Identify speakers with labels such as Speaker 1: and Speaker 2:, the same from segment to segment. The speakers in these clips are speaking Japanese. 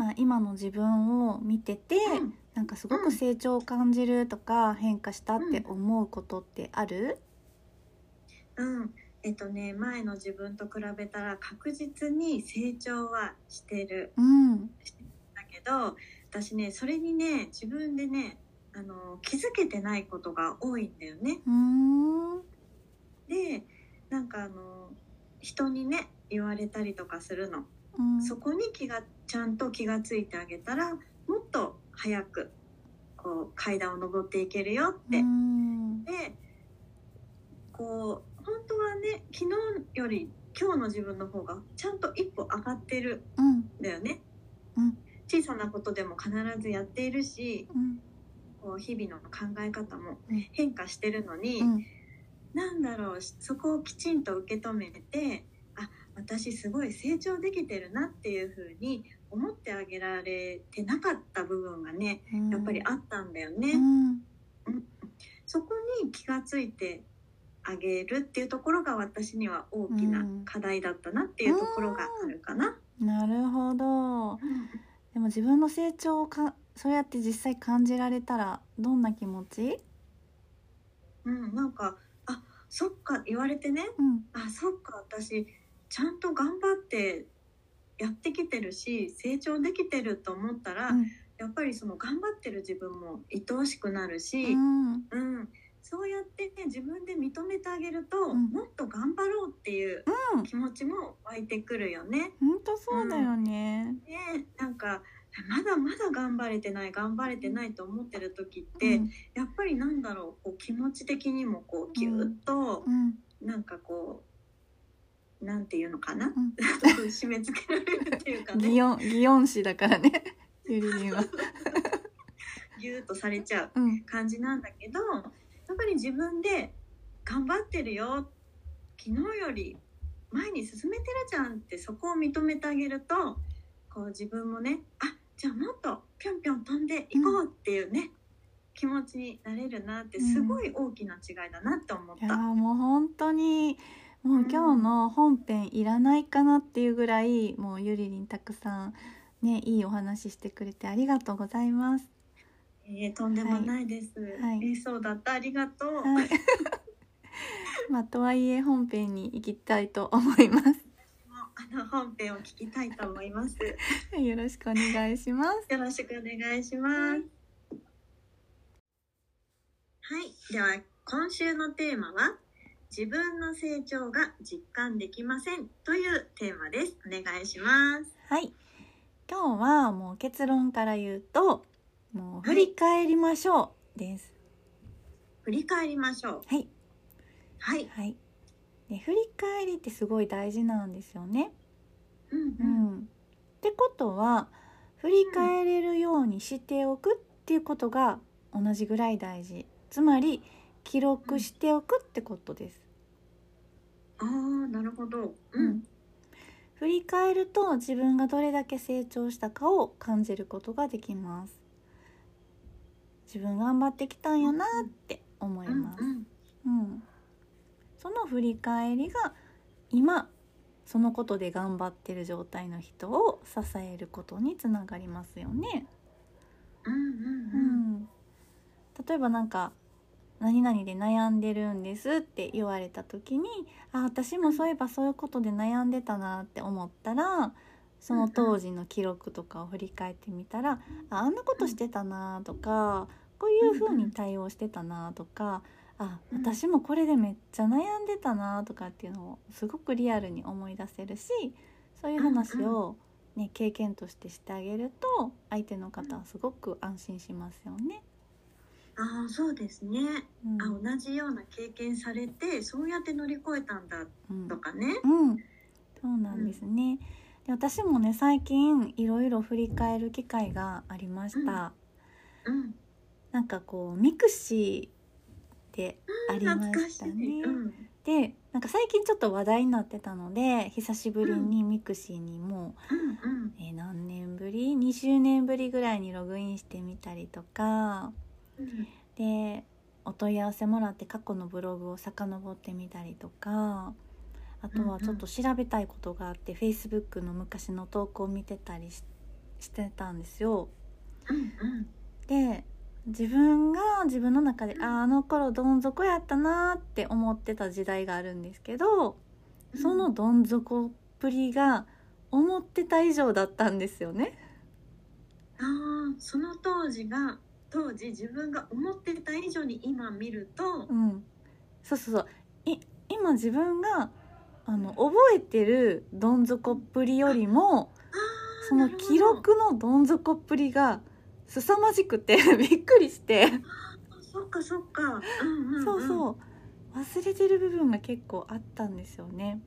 Speaker 1: まあ、今の自分を見てて、
Speaker 2: うん。
Speaker 1: なんかすごく成長を感じるとか、変化したって思うことってある？
Speaker 2: うん。えっとね前の自分と比べたら確実に成長はしてる。
Speaker 1: うん、
Speaker 2: だけど私ねそれにね自分でねあの気づけてないことが多いんだよね。
Speaker 1: うーん、
Speaker 2: でなんかあの人にね言われたりとかするの、
Speaker 1: うん、
Speaker 2: そこに気がちゃんと気がついてあげたらもっと早くこう階段を上っていけるよって。
Speaker 1: うん、
Speaker 2: でこう本当はね昨日より今日の自分の方がちゃんと一歩上がってる
Speaker 1: うん、
Speaker 2: んだよね。
Speaker 1: うん。
Speaker 2: 小さなことでも必ずやっているし
Speaker 1: うん、
Speaker 2: こう日々の考え方も
Speaker 1: うん。
Speaker 2: 変化してるのに、
Speaker 1: うん、
Speaker 2: なんだろうそこをきちんと受け止めてあ私すごい成長できてるなっていう風に思ってあげられてなかった部分がねやっぱりあったんだよね。
Speaker 1: うん、
Speaker 2: そこに気がついてあげるっていうところが私には大きな課題だったなっていうところがあるかな。
Speaker 1: なるほど。でも自分の成長をかそうやって実際感じられたらどんな気持ち？
Speaker 2: うん、なんかあそっか言われてね
Speaker 1: うん、
Speaker 2: あそっか私ちゃんと頑張ってやってきてるし成長できてると思ったら、
Speaker 1: うん。
Speaker 2: やっぱりその頑張ってる自分も愛おしくなるし、
Speaker 1: うん、
Speaker 2: うん。そうやってね自分で認めてあげると、
Speaker 1: ん。
Speaker 2: もっと頑張ろうっていう
Speaker 1: うん。
Speaker 2: 気持ちも湧いてくるよね。
Speaker 1: 本当そうだよね。
Speaker 2: ねなんかまだまだ頑張れてない頑張れてないと思ってる時って、
Speaker 1: うん。
Speaker 2: やっぱりなんだろうこう気持ち的にもこうギュッと、
Speaker 1: うん、
Speaker 2: なんかこうなんていうのかな、
Speaker 1: ん。
Speaker 2: 締め付けられるっていうかね。
Speaker 1: 擬音擬音詞だからね。ゆりりんは。
Speaker 2: ギュッとされちゃう
Speaker 1: うん、
Speaker 2: 感じなんだけどやっぱり自分で頑張ってるよ。昨日より前に進めてるじゃんってそこを認めてあげるとこう自分もねあじゃあもっとぴょんぴょん飛んでいこうっていうね、気持ちになれるなってすごい大きな違いだなって思っ
Speaker 1: いやー
Speaker 2: た。
Speaker 1: もう本当にもう今日の本編いらないかなっていうぐらいもうゆりりんたくさんねいいお話ししてくれてありがとうございます。
Speaker 2: えーとんでもないです。
Speaker 1: はい
Speaker 2: えーそうだったありがとう。
Speaker 1: はい。まあとはいえ本編に行きたいと思います。
Speaker 2: あの本編を聞きたいと思います。
Speaker 1: よろしくお願いします。
Speaker 2: よろしくお願いします。はい、では今週のテーマは？自分の成長が実感できませんというテーマです。お願いします。
Speaker 1: はい。今日はもう結論から言うと、もう振り返りましょうです。
Speaker 2: 振り返りましょう。
Speaker 1: はい。
Speaker 2: はい。
Speaker 1: はい。で振り返りってすごい大事なんですよね。
Speaker 2: うん
Speaker 1: う
Speaker 2: うん。
Speaker 1: ん。ってことは振り返れるようにしておくっていうことが同じぐらい大事。つまり記録しておくってことです。
Speaker 2: ああ、なるほど。う
Speaker 1: うんん。振り返ると自分がどれだけ成長したかを感じることができます自分頑張ってきたんやなって思い
Speaker 2: うん
Speaker 1: ます、
Speaker 2: うん。
Speaker 1: うんその振り返りが今そのことで頑張ってる状態の人を支えることにつながりますよね、
Speaker 2: うんう
Speaker 1: うんん、例えばなんか何々で悩んでるんですって言われた時にあ私もそういえばそういうことで悩んでたなって思ったらその当時の記録とかを振り返ってみたらああんなことしてたなとかこういう風に対応してたなとかあ私もこれでめっちゃ悩んでたなとかっていうのをすごくリアルに思い出せるしそういう話を、ね、経験としてしてあげると相手の方はすごく安心しますよね。
Speaker 2: ああそうですね、
Speaker 1: うん。
Speaker 2: あ同じような経験されてそうやって乗り越えたんだ
Speaker 1: うん。
Speaker 2: とかね。
Speaker 1: うん、そうなんですね。で私もね最近いろいろ振り返る機会がありました。
Speaker 2: うん、
Speaker 1: なんかこうミクシーでありま
Speaker 2: し
Speaker 1: たね。
Speaker 2: うん、
Speaker 1: でなんか最近ちょっと話題になってたので久しぶりにミクシーにも
Speaker 2: うん、うん。
Speaker 1: う、えー何年ぶり？20年ぶりぐらいにログインしてみたりとか
Speaker 2: うん、
Speaker 1: でお問い合わせもらって過去のブログを遡ってみたりとかあとはちょっと調べたいことがあって Facebook の昔の投稿を見てたりししてたんですよ。
Speaker 2: うん、うん、
Speaker 1: で自分が自分の中でああの頃どん底やったなーって思ってた時代があるんですけどそのどん底っぷりが思ってた以上だったんですよね。
Speaker 2: ああその当時が当時自分が思ってた以上に今見ると
Speaker 1: う、ん、そうそうそう。い今自分があの覚えてるどん底っぷりよりもその記録のどん底っぷりが凄まじくて びっくりして、
Speaker 2: あそっかそっか、うんうんうん、
Speaker 1: そうそう。忘れてる部分が結構あったんですよね。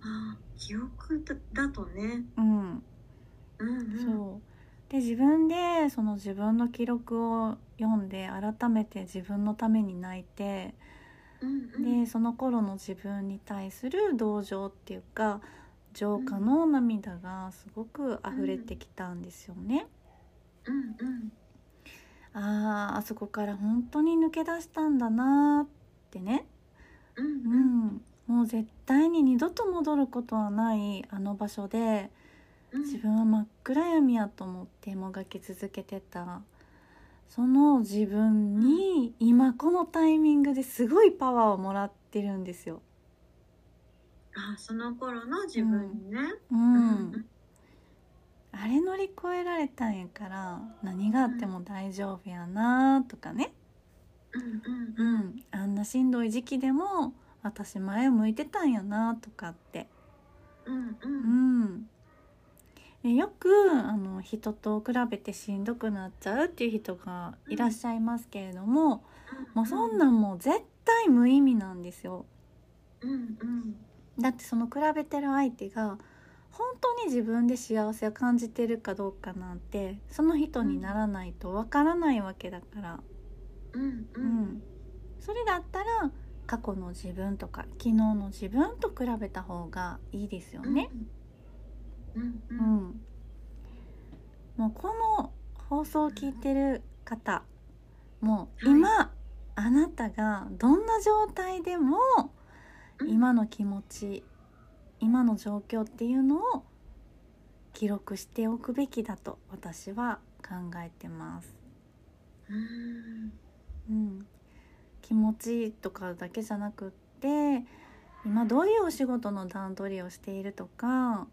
Speaker 2: あー記憶だだとね、
Speaker 1: うん。
Speaker 2: うんうん、
Speaker 1: そうで自分でその自分の記録を読んで改めて自分のために泣いてでその頃の自分に対する同情っていうか浄化の涙がすごく溢れてきたんですよね。
Speaker 2: うんうん。
Speaker 1: あーあそこから本当に抜け出したんだなーってね、
Speaker 2: うん
Speaker 1: う
Speaker 2: うん
Speaker 1: ん、もう絶対に二度と戻ることはないあの場所で
Speaker 2: うん。
Speaker 1: 自分は真っ暗闇やと思ってもがき続けてた。その自分に今このタイミングですごいパワーをもらってるんですよ。
Speaker 2: あその頃の自分にね、
Speaker 1: う、
Speaker 2: うん。
Speaker 1: あれ乗り越えられたんやから何があっても大丈夫やなとかね、
Speaker 2: うん
Speaker 1: う
Speaker 2: うん。
Speaker 1: ん、あんなしんどい時期でも私前を向いてたんやなとかって、
Speaker 2: うんう
Speaker 1: うんよくあの人と比べてしんどくなっちゃうっていう人がいらっしゃいますけれども、もうそんなんもう絶対無意味なんですよ。
Speaker 2: うんうん。
Speaker 1: だってその比べてる相手が本当に自分で幸せを感じてるかどうかなんてその人にならないとわからないわけだから、
Speaker 2: うんう
Speaker 1: うん。ん、それだったら過去の自分とか昨日の自分と比べた方がいいですよね。
Speaker 2: うんう
Speaker 1: うん。ん、もうこの放送を聞いてる方もう今、あなたがどんな状態でも
Speaker 2: うん。
Speaker 1: 今の気持ち今の状況っていうのを記録しておくべきだと私は考えてます。
Speaker 2: うん。
Speaker 1: うん、気持ちとかだけじゃなくって今どういうお仕事の段取りをしているとか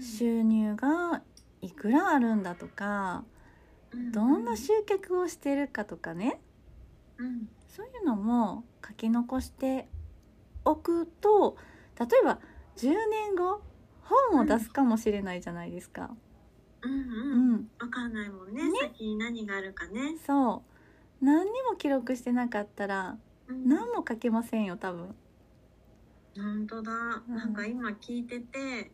Speaker 1: 収入がいくらあるんだとかどんな集客をしてるかとかね。
Speaker 2: うん。
Speaker 1: そういうのも書き残しておくと例えば10年後本を出すかもしれないじゃないですか。う
Speaker 2: うん。うん。
Speaker 1: ん、
Speaker 2: わかんないもんね。
Speaker 1: ね。
Speaker 2: 先に何があるかね、
Speaker 1: そう。何にも記録してなかったら
Speaker 2: うん。
Speaker 1: 何も書けませんよ多分。
Speaker 2: 本当だ、
Speaker 1: うん
Speaker 2: なんか今聞いてて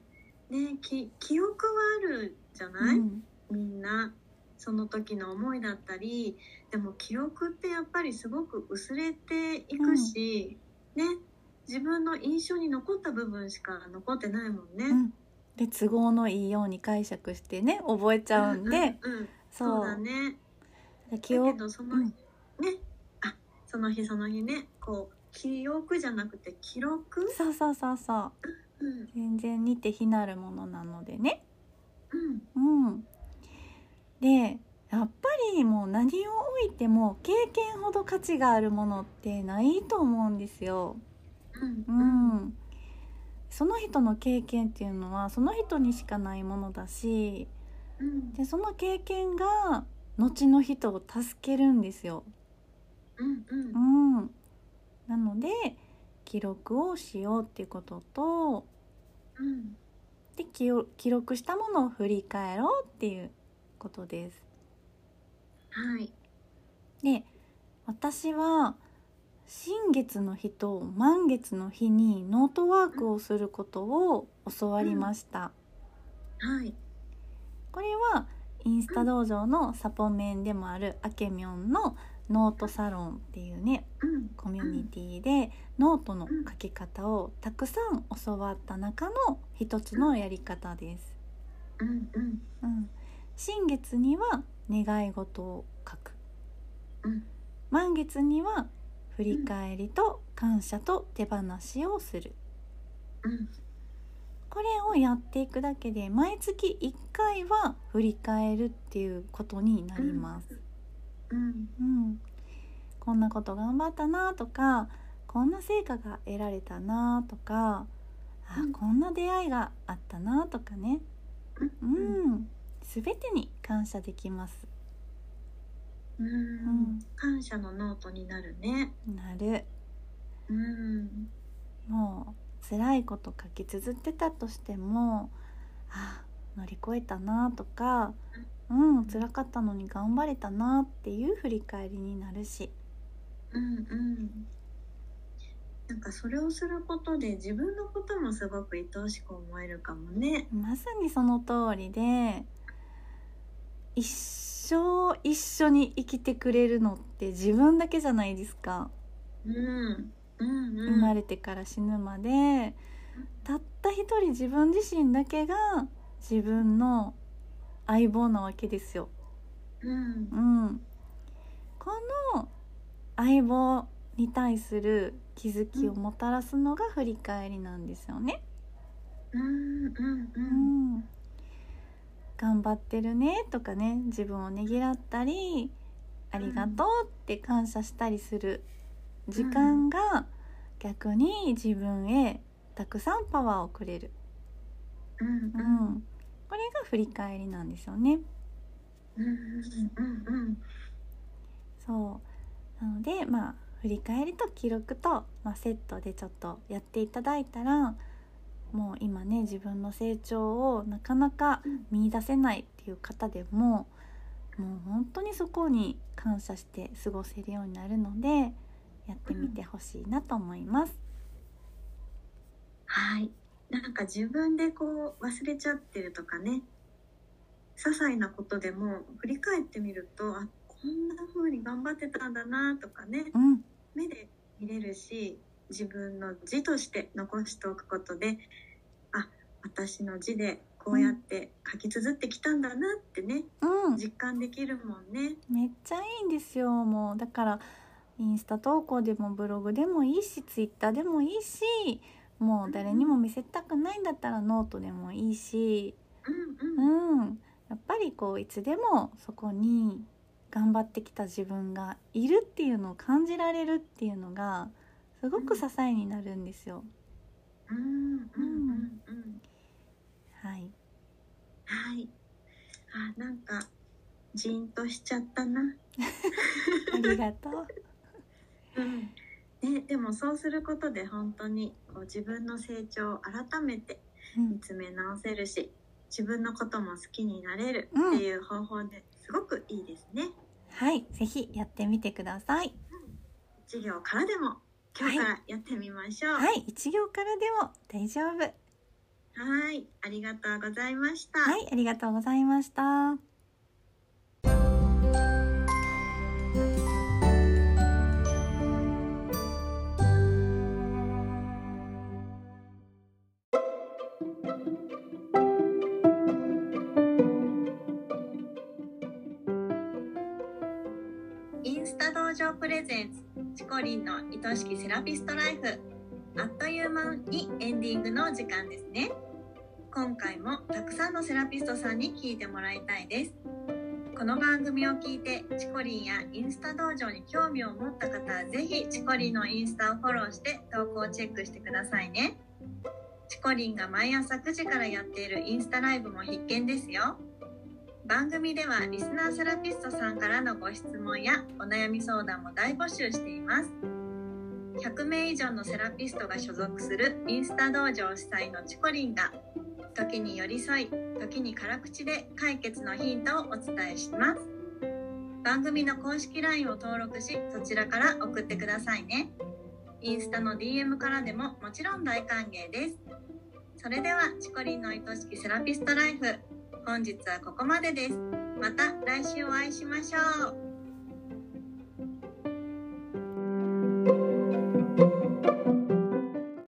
Speaker 2: ねき記憶はあるじゃない、
Speaker 1: うん。
Speaker 2: みんなその時の思いだったり。でも記憶ってやっぱりすごく薄れていくし、ね自分の印象に残った部分しか残ってないもんね。
Speaker 1: うん。で都合のいいように解釈してね覚えちゃうんで、
Speaker 2: うんうん
Speaker 1: そ
Speaker 2: そう。うだね。だ
Speaker 1: で記憶
Speaker 2: けどその、
Speaker 1: うん。
Speaker 2: ねあその日その日ねこう記憶じゃなくて記録、
Speaker 1: そうそうそうそう。
Speaker 2: うん
Speaker 1: 全然似て非なるものなのでね。
Speaker 2: うん。
Speaker 1: うん、でやっぱりもう何を置いても経験ほど価値があるものってないと思うんですよ。
Speaker 2: うん。
Speaker 1: うん、その人の経験っていうのはその人にしかないものだし
Speaker 2: うん。
Speaker 1: でその経験が後の人を助けるんですよ。
Speaker 2: うんうん。
Speaker 1: うん、なので記録をしようっていうことと
Speaker 2: うん
Speaker 1: で記お記録したものを振り返ろうっていうことです。
Speaker 2: はい
Speaker 1: で私は新月の日と満月の日にノートワークをすることを教わりました。
Speaker 2: はい
Speaker 1: これはインスタ道場のサポメンでもあるあけみょんのノートサロンっていうね
Speaker 2: うん。
Speaker 1: コミュニティでノートの書き方をたくさん教わった中の一つのやり方です。
Speaker 2: うんうん。
Speaker 1: うん、新月には願い事を書く。
Speaker 2: うん。
Speaker 1: 満月には振り返りと感謝と手放しをする。
Speaker 2: うん。
Speaker 1: これをやっていくだけで毎月1回は振り返るっていうことになります。
Speaker 2: うん。
Speaker 1: うん、こんなこと頑張ったなとかこんな成果が得られたなとかあ
Speaker 2: うん。
Speaker 1: こんな出会いがあったなとかね、う
Speaker 2: うん。
Speaker 1: ん、全てに感謝できます。
Speaker 2: うん。
Speaker 1: ん。
Speaker 2: 感謝のノートになるね。
Speaker 1: なる。
Speaker 2: うん。
Speaker 1: もう辛いこと書き綴ってたとしてもあ乗り越えたなとかうん辛かったのに頑張れたなっていう振り返りになるし。
Speaker 2: うんうん。なんかそれをすることで自分のこともすごく愛おしく思えるかもね。
Speaker 1: まさにその通りで一生一緒に生きてくれるのって自分だけじゃないですか、
Speaker 2: うんうんうん
Speaker 1: 生まれてから死ぬまで。たった一人自分自身だけが自分の相棒なわけですよ。
Speaker 2: うん。
Speaker 1: うん、この相棒に対する気づきをもたらすのが振り返りなんですよね。
Speaker 2: うんうんう
Speaker 1: うん。ん、頑張ってるねとかね自分をねぎらったりありがとうって感謝したりする時間が逆に自分へたくさんパワーをくれる、
Speaker 2: うん。
Speaker 1: う
Speaker 2: うん。
Speaker 1: ん、これが振り返りなんですよね。
Speaker 2: うんうんうん
Speaker 1: そうなのでまあ振り返りと記録と、まあ、セットでちょっとやっていただいたらもう今ね自分の成長をなかなか見出せないっていう方でももう本当にそこに感謝して過ごせるようになるのでやってみてほしいなと思います。
Speaker 2: はいなんか自分でこう忘れちゃってるとかね。些細なことでも振り返ってみるとあこんな風に頑張ってたんだなとかね。
Speaker 1: うん、
Speaker 2: 目で見れるし自分の字として残しておくことであ私の字でこうやって書き綴ってきたんだなってね
Speaker 1: うん、
Speaker 2: 実感できるもんね。
Speaker 1: めっちゃいいんですよもう。だからインスタ投稿でもブログでもいいしツイッターでもいいしもう誰にも見せたくないんだったらノートでもいいし
Speaker 2: うんうん
Speaker 1: うんやっぱりこういつでもそこに頑張ってきた自分がいるっていうのを感じられるっていうのがすごく支えになるんですよ。
Speaker 2: うんうんうんうん
Speaker 1: はい、
Speaker 2: はい。あ、なんか、じーんとしちゃったな。
Speaker 1: ありがとう。
Speaker 2: うん。ね、でもそうすることで本当にこう自分の成長を改めて
Speaker 1: うん
Speaker 2: 見つめ直せるし、自分のことも好きになれる
Speaker 1: うん
Speaker 2: っていう方法ですごくいいですね。
Speaker 1: はい、ぜひやってみてください。
Speaker 2: 授業からでも今日からやってみましょう。は
Speaker 1: はい、一行からでも大丈夫。
Speaker 2: い。ありがとうございました。
Speaker 1: はい、ありがとうございました。
Speaker 2: 愛しきセラピストライフ。あっという間にエンディングの時間ですね。今回もたくさんのセラピストさんに聞いてもらいたいです。この番組を聞いてチコリンやインスタ道場に興味を持った方はぜひチコリンのインスタをフォローして投稿をチェックしてくださいね。チコリンが毎朝9時からやっているインスタライブも必見ですよ。番組ではリスナーセラピストさんからのご質問やお悩み相談も大募集しています。100名以上のセラピストが所属するインスタ道場主催のチコリンが時に寄り添い時に辛口で解決のヒントをお伝えします。番組の公式 LINE を登録しそちらから送ってくださいね。インスタの DM からでももちろん大歓迎です。それではチコリンの愛しきセラピストライフ本日はここまでです。また来週お会いしましょう。